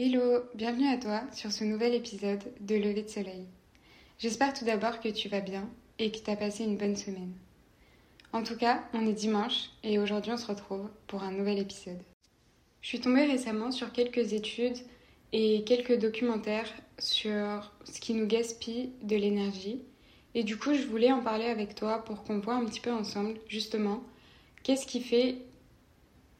Hello, bienvenue à toi sur ce nouvel épisode de Lever de Soleil. J'espère tout d'abord que tu vas bien et que tu as passé une bonne semaine. En tout cas, on est dimanche et aujourd'hui on se retrouve pour un nouvel épisode. Je suis tombée récemment sur quelques études et quelques documentaires sur ce qui nous gaspille de l'énergie. Et du coup, je voulais en parler avec toi pour qu'on voit un petit peu ensemble, justement, qu'est-ce qui fait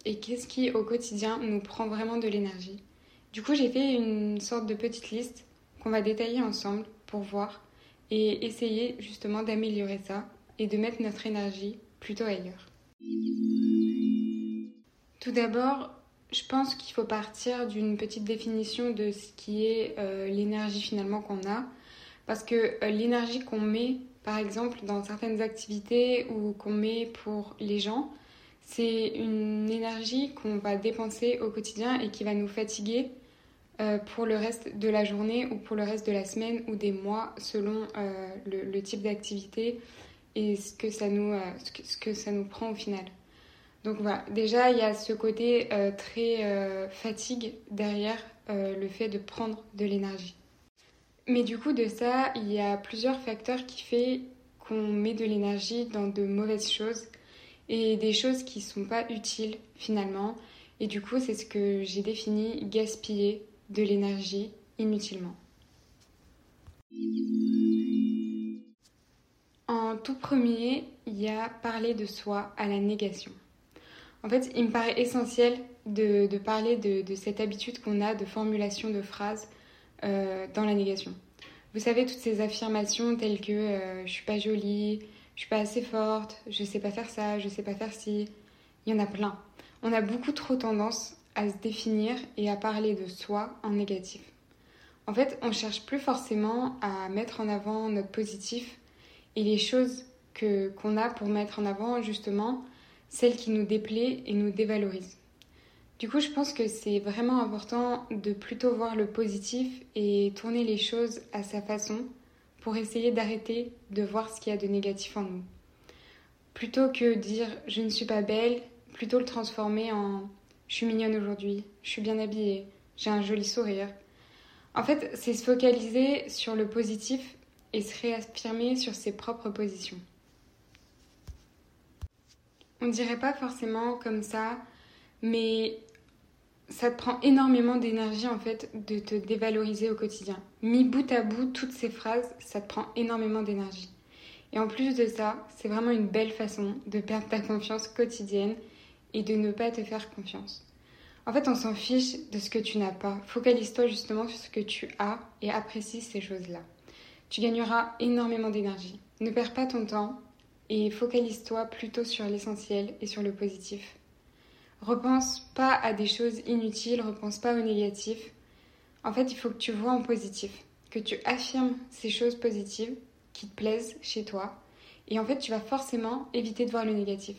et qu'est-ce qui, au quotidien, nous prend vraiment de l'énergie. Du coup, j'ai fait une sorte de petite liste qu'on va détailler ensemble pour voir et essayer justement d'améliorer ça et de mettre notre énergie plutôt ailleurs. Tout d'abord, je pense qu'il faut partir d'une petite définition de ce qui est euh, l'énergie finalement qu'on a. Parce que euh, l'énergie qu'on met, par exemple, dans certaines activités ou qu'on met pour les gens, c'est une énergie qu'on va dépenser au quotidien et qui va nous fatiguer euh, pour le reste de la journée ou pour le reste de la semaine ou des mois selon euh, le, type d'activité et ce que, ça nous, euh, ce, que, ça nous prend au final. Donc voilà, déjà il y a ce côté très fatigue derrière le fait de prendre de l'énergie. Mais du coup de ça, il y a plusieurs facteurs qui font qu'on met de l'énergie dans de mauvaises choses et des choses qui sont pas utiles finalement. Et du coup, c'est ce que j'ai défini gaspiller de l'énergie inutilement. En tout premier, il y a parler de soi à la négation. En fait, il me paraît essentiel de, parler de, cette habitude qu'on a de formulation de phrases euh, dans la négation. Vous savez, toutes ces affirmations telles que euh, je suis pas jolie, je suis pas assez forte, je sais pas faire ça, je sais pas faire ci, il y en a plein. On a beaucoup trop tendance à se définir et à parler de soi en négatif. En fait, on cherche plus forcément à mettre en avant notre positif et les choses que qu'on a pour mettre en avant justement celles qui nous déplaient et nous dévalorisent. Du coup, je pense que c'est vraiment important de plutôt voir le positif et tourner les choses à sa façon pour essayer d'arrêter de voir ce qu'il y a de négatif en nous. Plutôt que dire je ne suis pas belle, plutôt le transformer en je suis mignonne aujourd'hui, je suis bien habillée, j'ai un joli sourire. En fait, c'est se focaliser sur le positif et se réaffirmer sur ses propres positions. On dirait pas forcément comme ça, mais ça te prend énormément d'énergie en fait de te dévaloriser au quotidien. Mis bout à bout, toutes ces phrases, ça te prend énormément d'énergie. Et en plus de ça, c'est vraiment une belle façon de perdre ta confiance quotidienne et de ne pas te faire confiance. En fait, on s'en fiche de ce que tu n'as pas. Focalise-toi justement sur ce que tu as et apprécie ces choses-là. Tu gagneras énormément d'énergie. Ne perds pas ton temps et focalise-toi plutôt sur l'essentiel et sur le positif. Repense pas à des choses inutiles, repense pas au négatif. En fait, il faut que tu vois en positif, que tu affirmes ces choses positives qui te plaisent chez toi. Et en fait, tu vas forcément éviter de voir le négatif.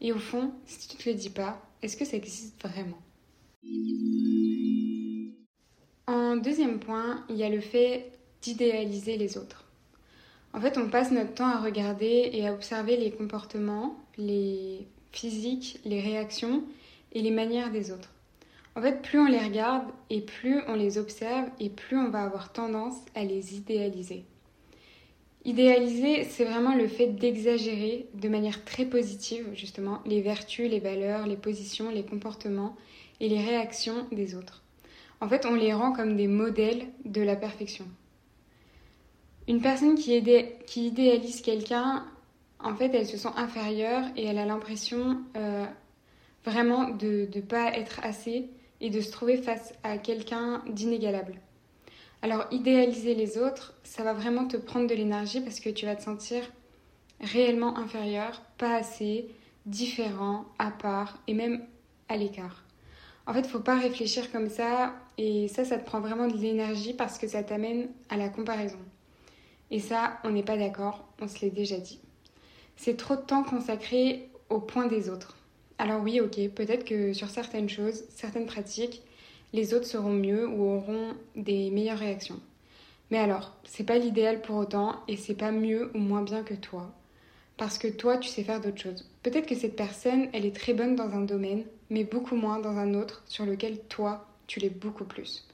Et au fond, si tu ne te le dis pas, est-ce que ça existe vraiment? En deuxième point, il y a le fait d'idéaliser les autres. En fait, on passe notre temps à regarder et à observer les comportements, les physiques, les réactions et les manières des autres. En fait, plus on les regarde et plus on les observe et plus on va avoir tendance à les idéaliser. Idéaliser, c'est vraiment le fait d'exagérer de manière très positive, justement, les vertus, les valeurs, les positions, les comportements et les réactions des autres. En fait, on les rend comme des modèles de la perfection. Une personne qui, idéalise quelqu'un, en fait, elle se sent inférieure et elle a l'impression euh, vraiment de ne pas être assez et de se trouver face à quelqu'un d'inégalable. Alors idéaliser les autres, ça va vraiment te prendre de l'énergie parce que tu vas te sentir réellement inférieur, pas assez, différent, à part et même à l'écart. En fait, il faut pas réfléchir comme ça et ça, ça te prend vraiment de l'énergie parce que ça t'amène à la comparaison. Et ça, on n'est pas d'accord, on se l'est déjà dit. C'est trop de temps consacré au point des autres. Alors oui, ok, peut-être que sur certaines choses, certaines pratiques, les autres seront mieux ou auront des meilleures réactions. Mais alors, c'est pas l'idéal pour autant et c'est pas mieux ou moins bien que toi. Parce que toi, tu sais faire d'autres choses. Peut-être que cette personne, elle est très bonne dans un domaine, mais beaucoup moins dans un autre sur lequel toi, tu l'es beaucoup plus.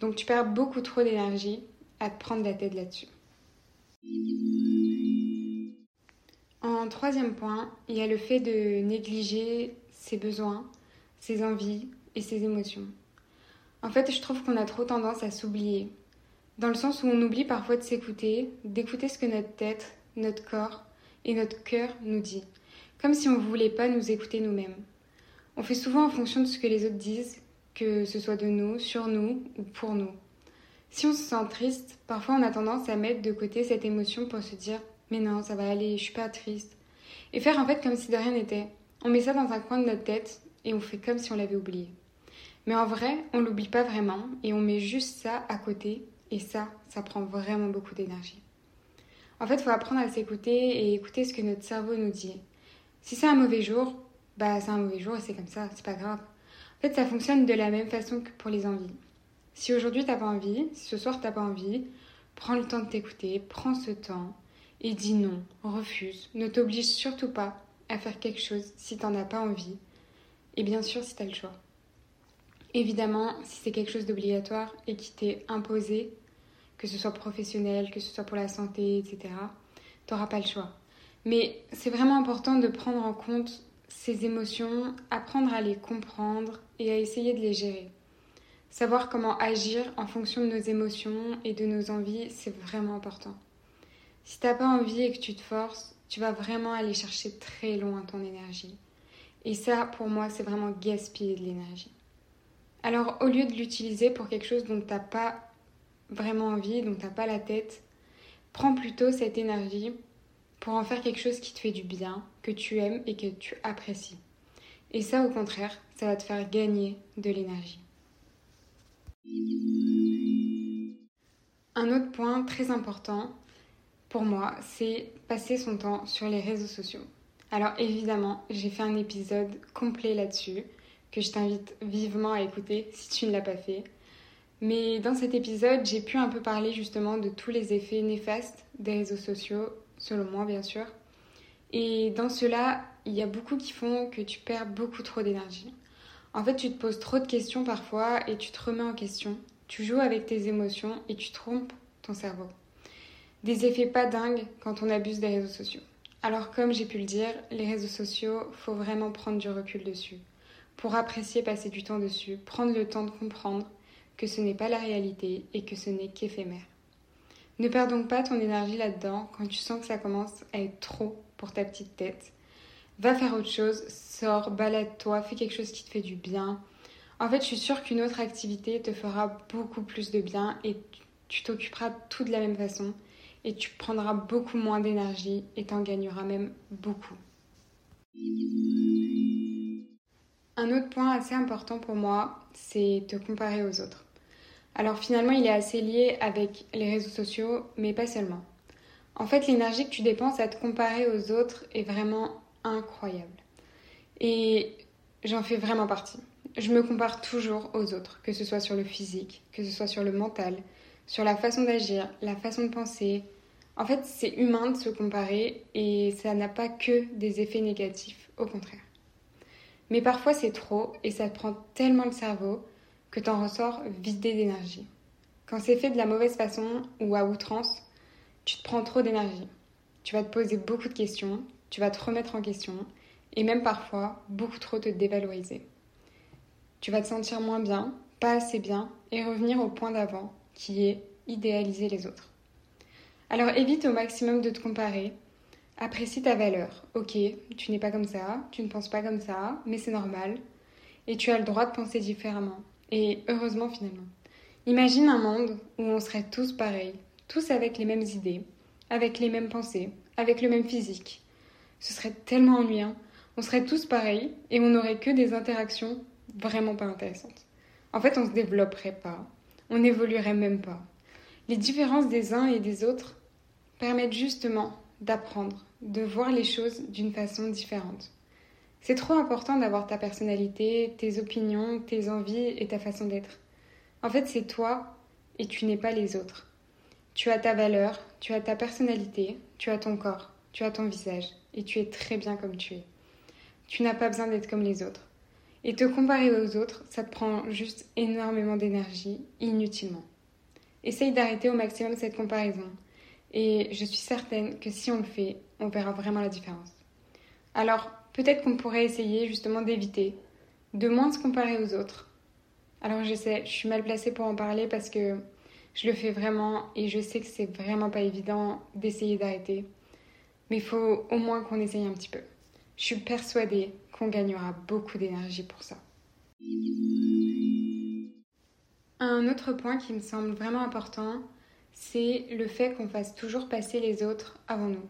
Donc tu perds beaucoup trop d'énergie à te prendre la tête là-dessus. En troisième point, il y a le fait de négliger ses besoins, ses envies et ses émotions. En fait, je trouve qu'on a trop tendance à s'oublier, dans le sens où on oublie parfois de s'écouter, d'écouter ce que notre tête, notre corps et notre cœur nous dit, comme si on ne voulait pas nous écouter nous-mêmes. On fait souvent en fonction de ce que les autres disent, que ce soit de nous, sur nous ou pour nous. Si on se sent triste, parfois on a tendance à mettre de côté cette émotion pour se dire mais non, ça va aller, je suis pas triste. Et faire en fait comme si de rien n'était. On met ça dans un coin de notre tête et on fait comme si on l'avait oublié. Mais en vrai, on l'oublie pas vraiment et on met juste ça à côté et ça, ça prend vraiment beaucoup d'énergie. En fait, il faut apprendre à s'écouter et écouter ce que notre cerveau nous dit. Si c'est un mauvais jour, bah c'est un mauvais jour et c'est comme ça, c'est pas grave. En fait, ça fonctionne de la même façon que pour les envies. Si aujourd'hui t'as pas envie, si ce soir t'as pas envie, prends le temps de t'écouter, prends ce temps et dis non, refuse, ne t'oblige surtout pas à faire quelque chose si t'en as pas envie et bien sûr si t'as le choix. Évidemment, si c'est quelque chose d'obligatoire et qui t'est imposé, que ce soit professionnel, que ce soit pour la santé, etc., t'auras pas le choix. Mais c'est vraiment important de prendre en compte ces émotions, apprendre à les comprendre et à essayer de les gérer. Savoir comment agir en fonction de nos émotions et de nos envies, c'est vraiment important. Si t'as pas envie et que tu te forces, tu vas vraiment aller chercher très loin ton énergie. Et ça, pour moi, c'est vraiment gaspiller de l'énergie. Alors, au lieu de l'utiliser pour quelque chose dont t'as pas vraiment envie, dont t'as pas la tête, prends plutôt cette énergie pour en faire quelque chose qui te fait du bien, que tu aimes et que tu apprécies. Et ça, au contraire, ça va te faire gagner de l'énergie. Un autre point très important pour moi, c'est passer son temps sur les réseaux sociaux. Alors évidemment, j'ai fait un épisode complet là-dessus que je t'invite vivement à écouter si tu ne l'as pas fait. Mais dans cet épisode, j'ai pu un peu parler justement de tous les effets néfastes des réseaux sociaux selon moi bien sûr. Et dans cela, il y a beaucoup qui font que tu perds beaucoup trop d'énergie. En fait, tu te poses trop de questions parfois et tu te remets en question. Tu joues avec tes émotions et tu trompes ton cerveau. Des effets pas dingues quand on abuse des réseaux sociaux. Alors comme j'ai pu le dire, les réseaux sociaux, faut vraiment prendre du recul dessus. Pour apprécier passer du temps dessus, prendre le temps de comprendre que ce n'est pas la réalité et que ce n'est qu'éphémère. Ne perds donc pas ton énergie là-dedans quand tu sens que ça commence à être trop pour ta petite tête. Va faire autre chose, sors, balade-toi, fais quelque chose qui te fait du bien. En fait, je suis sûre qu'une autre activité te fera beaucoup plus de bien et tu t'occuperas tout de la même façon et tu prendras beaucoup moins d'énergie et t'en gagneras même beaucoup. Un autre point assez important pour moi, c'est te comparer aux autres. Alors finalement, il est assez lié avec les réseaux sociaux, mais pas seulement. En fait, l'énergie que tu dépenses à te comparer aux autres est vraiment incroyable. Et j'en fais vraiment partie. Je me compare toujours aux autres, que ce soit sur le physique, que ce soit sur le mental, sur la façon d'agir, la façon de penser. En fait, c'est humain de se comparer et ça n'a pas que des effets négatifs, au contraire. Mais parfois c'est trop et ça te prend tellement le cerveau que t'en ressors vidé d'énergie. Quand c'est fait de la mauvaise façon ou à outrance, tu te prends trop d'énergie. Tu vas te poser beaucoup de questions, tu vas te remettre en question et même parfois beaucoup trop te dévaloriser. Tu vas te sentir moins bien, pas assez bien et revenir au point d'avant qui est idéaliser les autres. Alors évite au maximum de te comparer. Apprécie ta valeur. Ok, tu n'es pas comme ça, tu ne penses pas comme ça, mais c'est normal. Et tu as le droit de penser différemment. Et heureusement finalement. Imagine un monde où on serait tous pareils, tous avec les mêmes idées, avec les mêmes pensées, avec le même physique. Ce serait tellement ennuyant. On serait tous pareils et on n'aurait que des interactions vraiment pas intéressantes. En fait, on se développerait pas, on n'évoluerait même pas. Les différences des uns et des autres permettent justement d'apprendre, de voir les choses d'une façon différente. C'est trop important d'avoir ta personnalité, tes opinions, tes envies et ta façon d'être. En fait, c'est toi et tu n'es pas les autres. Tu as ta valeur, tu as ta personnalité, tu as ton corps, tu as ton visage et tu es très bien comme tu es. Tu n'as pas besoin d'être comme les autres. Et te comparer aux autres, ça te prend juste énormément d'énergie, inutilement. Essaye d'arrêter au maximum cette comparaison. Et je suis certaine que si on le fait, on verra vraiment la différence. Alors, peut-être qu'on pourrait essayer justement d'éviter, de moins se comparer aux autres. Alors je sais, je suis mal placée pour en parler parce que je le fais vraiment et je sais que c'est vraiment pas évident d'essayer d'arrêter. Mais il faut au moins qu'on essaye un petit peu. Je suis persuadée qu'on gagnera beaucoup d'énergie pour ça. Un autre point qui me semble vraiment important, c'est le fait qu'on fasse toujours passer les autres avant nous.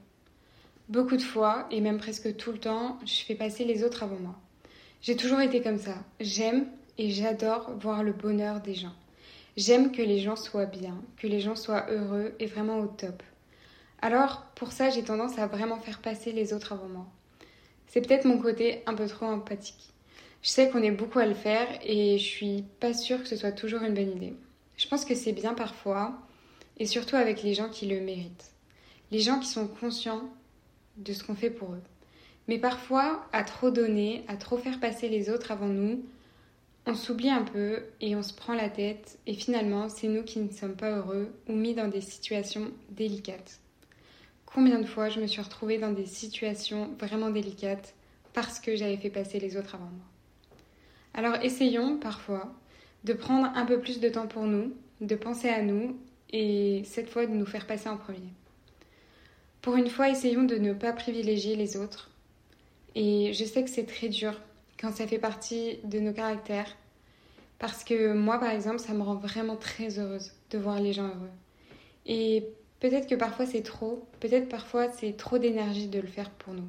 Beaucoup de fois, et même presque tout le temps, je fais passer les autres avant moi. J'ai toujours été comme ça. J'aime et j'adore voir le bonheur des gens. J'aime que les gens soient bien, que les gens soient heureux et vraiment au top. Alors, pour ça, j'ai tendance à vraiment faire passer les autres avant moi. C'est peut-être mon côté un peu trop empathique. Je sais qu'on est beaucoup à le faire et je suis pas sûre que ce soit toujours une bonne idée. Je pense que c'est bien parfois, et surtout avec les gens qui le méritent. Les gens qui sont conscients de ce qu'on fait pour eux. Mais parfois, à trop donner, à trop faire passer les autres avant nous, on s'oublie un peu et on se prend la tête et finalement c'est nous qui ne sommes pas heureux ou mis dans des situations délicates. Combien de fois je me suis retrouvée dans des situations vraiment délicates parce que j'avais fait passer les autres avant moi. Alors essayons parfois de prendre un peu plus de temps pour nous, de penser à nous et cette fois de nous faire passer en premier. Pour une fois, essayons de ne pas privilégier les autres. Et je sais que c'est très dur quand ça fait partie de nos caractères. Parce que moi, par exemple, ça me rend vraiment très heureuse de voir les gens heureux. Et peut-être que parfois c'est trop, peut-être parfois c'est trop d'énergie de le faire pour nous.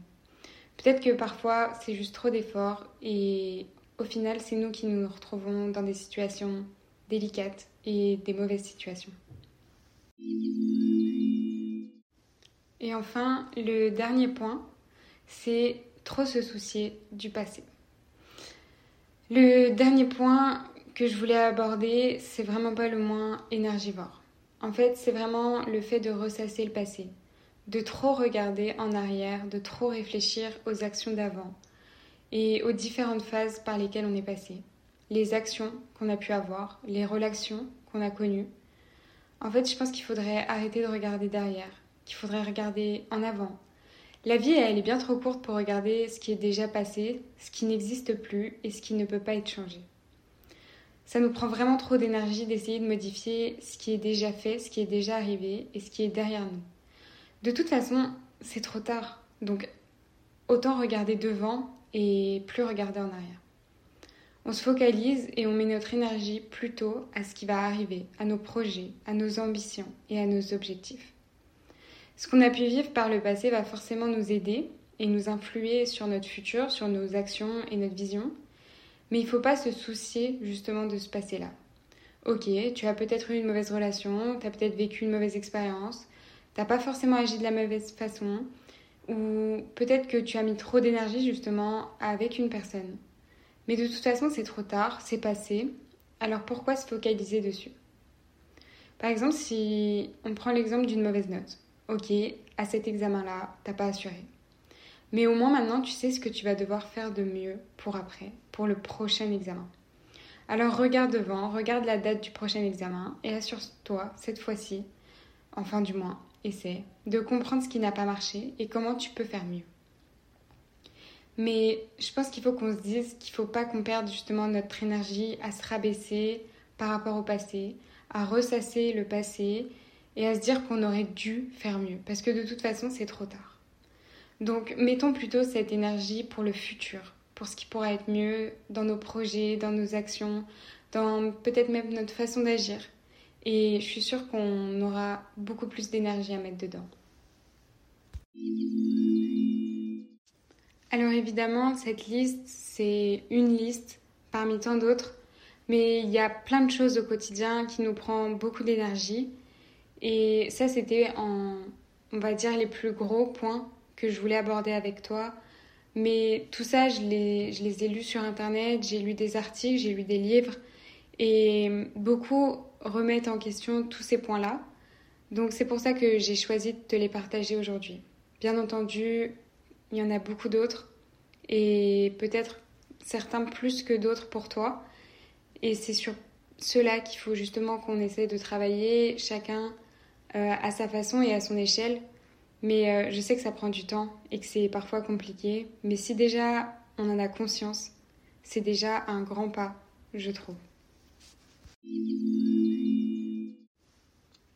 Peut-être que parfois c'est juste trop d'efforts et au final c'est nous qui nous retrouvons dans des situations délicates et des mauvaises situations. Et enfin, le dernier point, c'est trop se soucier du passé. Le dernier point que je voulais aborder, c'est vraiment pas le moins énergivore. En fait, c'est vraiment le fait de ressasser le passé, de trop regarder en arrière, de trop réfléchir aux actions d'avant et aux différentes phases par lesquelles on est passé, les actions qu'on a pu avoir, les relations qu'on a connues. En fait, je pense qu'il faudrait arrêter de regarder derrière, qu'il faudrait regarder en avant. La vie, elle est bien trop courte pour regarder ce qui est déjà passé, ce qui n'existe plus et ce qui ne peut pas être changé. Ça nous prend vraiment trop d'énergie d'essayer de modifier ce qui est déjà fait, ce qui est déjà arrivé et ce qui est derrière nous. De toute façon, c'est trop tard. Donc, autant regarder devant et plus regarder en arrière. On se focalise et on met notre énergie plutôt à ce qui va arriver, à nos projets, à nos ambitions et à nos objectifs. Ce qu'on a pu vivre par le passé va forcément nous aider et nous influer sur notre futur, sur nos actions et notre vision. Mais il ne faut pas se soucier justement de ce passé-là. Ok, tu as peut-être eu une mauvaise relation, tu as peut-être vécu une mauvaise expérience, tu n'as pas forcément agi de la mauvaise façon, ou peut-être que tu as mis trop d'énergie justement avec une personne. Mais de toute façon, c'est trop tard, c'est passé, alors pourquoi se focaliser dessus? Par exemple, si on prend l'exemple d'une mauvaise note ok, à cet examen-là, t'as pas assuré. Mais au moins maintenant, tu sais ce que tu vas devoir faire de mieux pour après, pour le prochain examen. Alors regarde devant, regarde la date du prochain examen et assure-toi, cette fois-ci, enfin du moins, essaie de comprendre ce qui n'a pas marché et comment tu peux faire mieux. Mais je pense qu'il faut qu'on se dise qu'il ne faut pas qu'on perde justement notre énergie à se rabaisser par rapport au passé, à ressasser le passé et à se dire qu'on aurait dû faire mieux, parce que de toute façon, c'est trop tard. Donc, mettons plutôt cette énergie pour le futur, pour ce qui pourra être mieux dans nos projets, dans nos actions, dans peut-être même notre façon d'agir. Et je suis sûre qu'on aura beaucoup plus d'énergie à mettre dedans. Alors évidemment, cette liste, c'est une liste parmi tant d'autres, mais il y a plein de choses au quotidien qui nous prend beaucoup d'énergie et ça, c'était en, on va dire, les plus gros points que je voulais aborder avec toi. Mais tout ça, je je les ai lus sur Internet, j'ai lu des articles, j'ai lu des livres. Et beaucoup remettent en question tous ces points-là. Donc c'est pour ça que j'ai choisi de te les partager aujourd'hui. Bien entendu, il y en a beaucoup d'autres. Et peut-être certains plus que d'autres pour toi. Et c'est sur cela qu'il faut justement qu'on essaie de travailler, chacun euh, à sa façon et à son échelle. Mais euh, je sais que ça prend du temps et que c'est parfois compliqué. Mais si déjà on en a conscience, c'est déjà un grand pas, je trouve.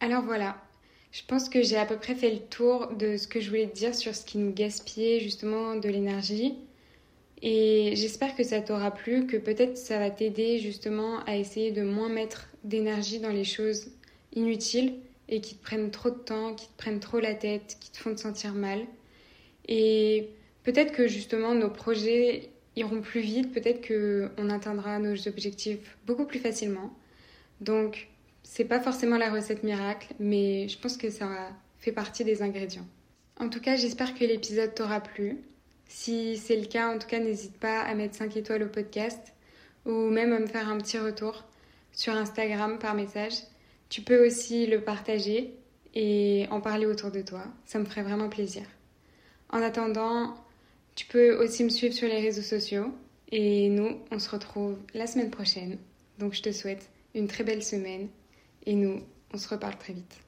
Alors voilà, je pense que j'ai à peu près fait le tour de ce que je voulais te dire sur ce qui nous gaspillait justement de l'énergie. Et j'espère que ça t'aura plu, que peut-être ça va t'aider justement à essayer de moins mettre d'énergie dans les choses inutiles et qui te prennent trop de temps, qui te prennent trop la tête, qui te font te sentir mal. Et peut-être que justement nos projets iront plus vite, peut-être qu'on atteindra nos objectifs beaucoup plus facilement. Donc c'est pas forcément la recette miracle, mais je pense que ça fait partie des ingrédients. En tout cas, j'espère que l'épisode t'aura plu. Si c'est le cas, en tout cas, n'hésite pas à mettre 5 étoiles au podcast ou même à me faire un petit retour sur Instagram par message. Tu peux aussi le partager et en parler autour de toi. Ça me ferait vraiment plaisir. En attendant, tu peux aussi me suivre sur les réseaux sociaux et nous, on se retrouve la semaine prochaine. Donc je te souhaite une très belle semaine et nous, on se reparle très vite.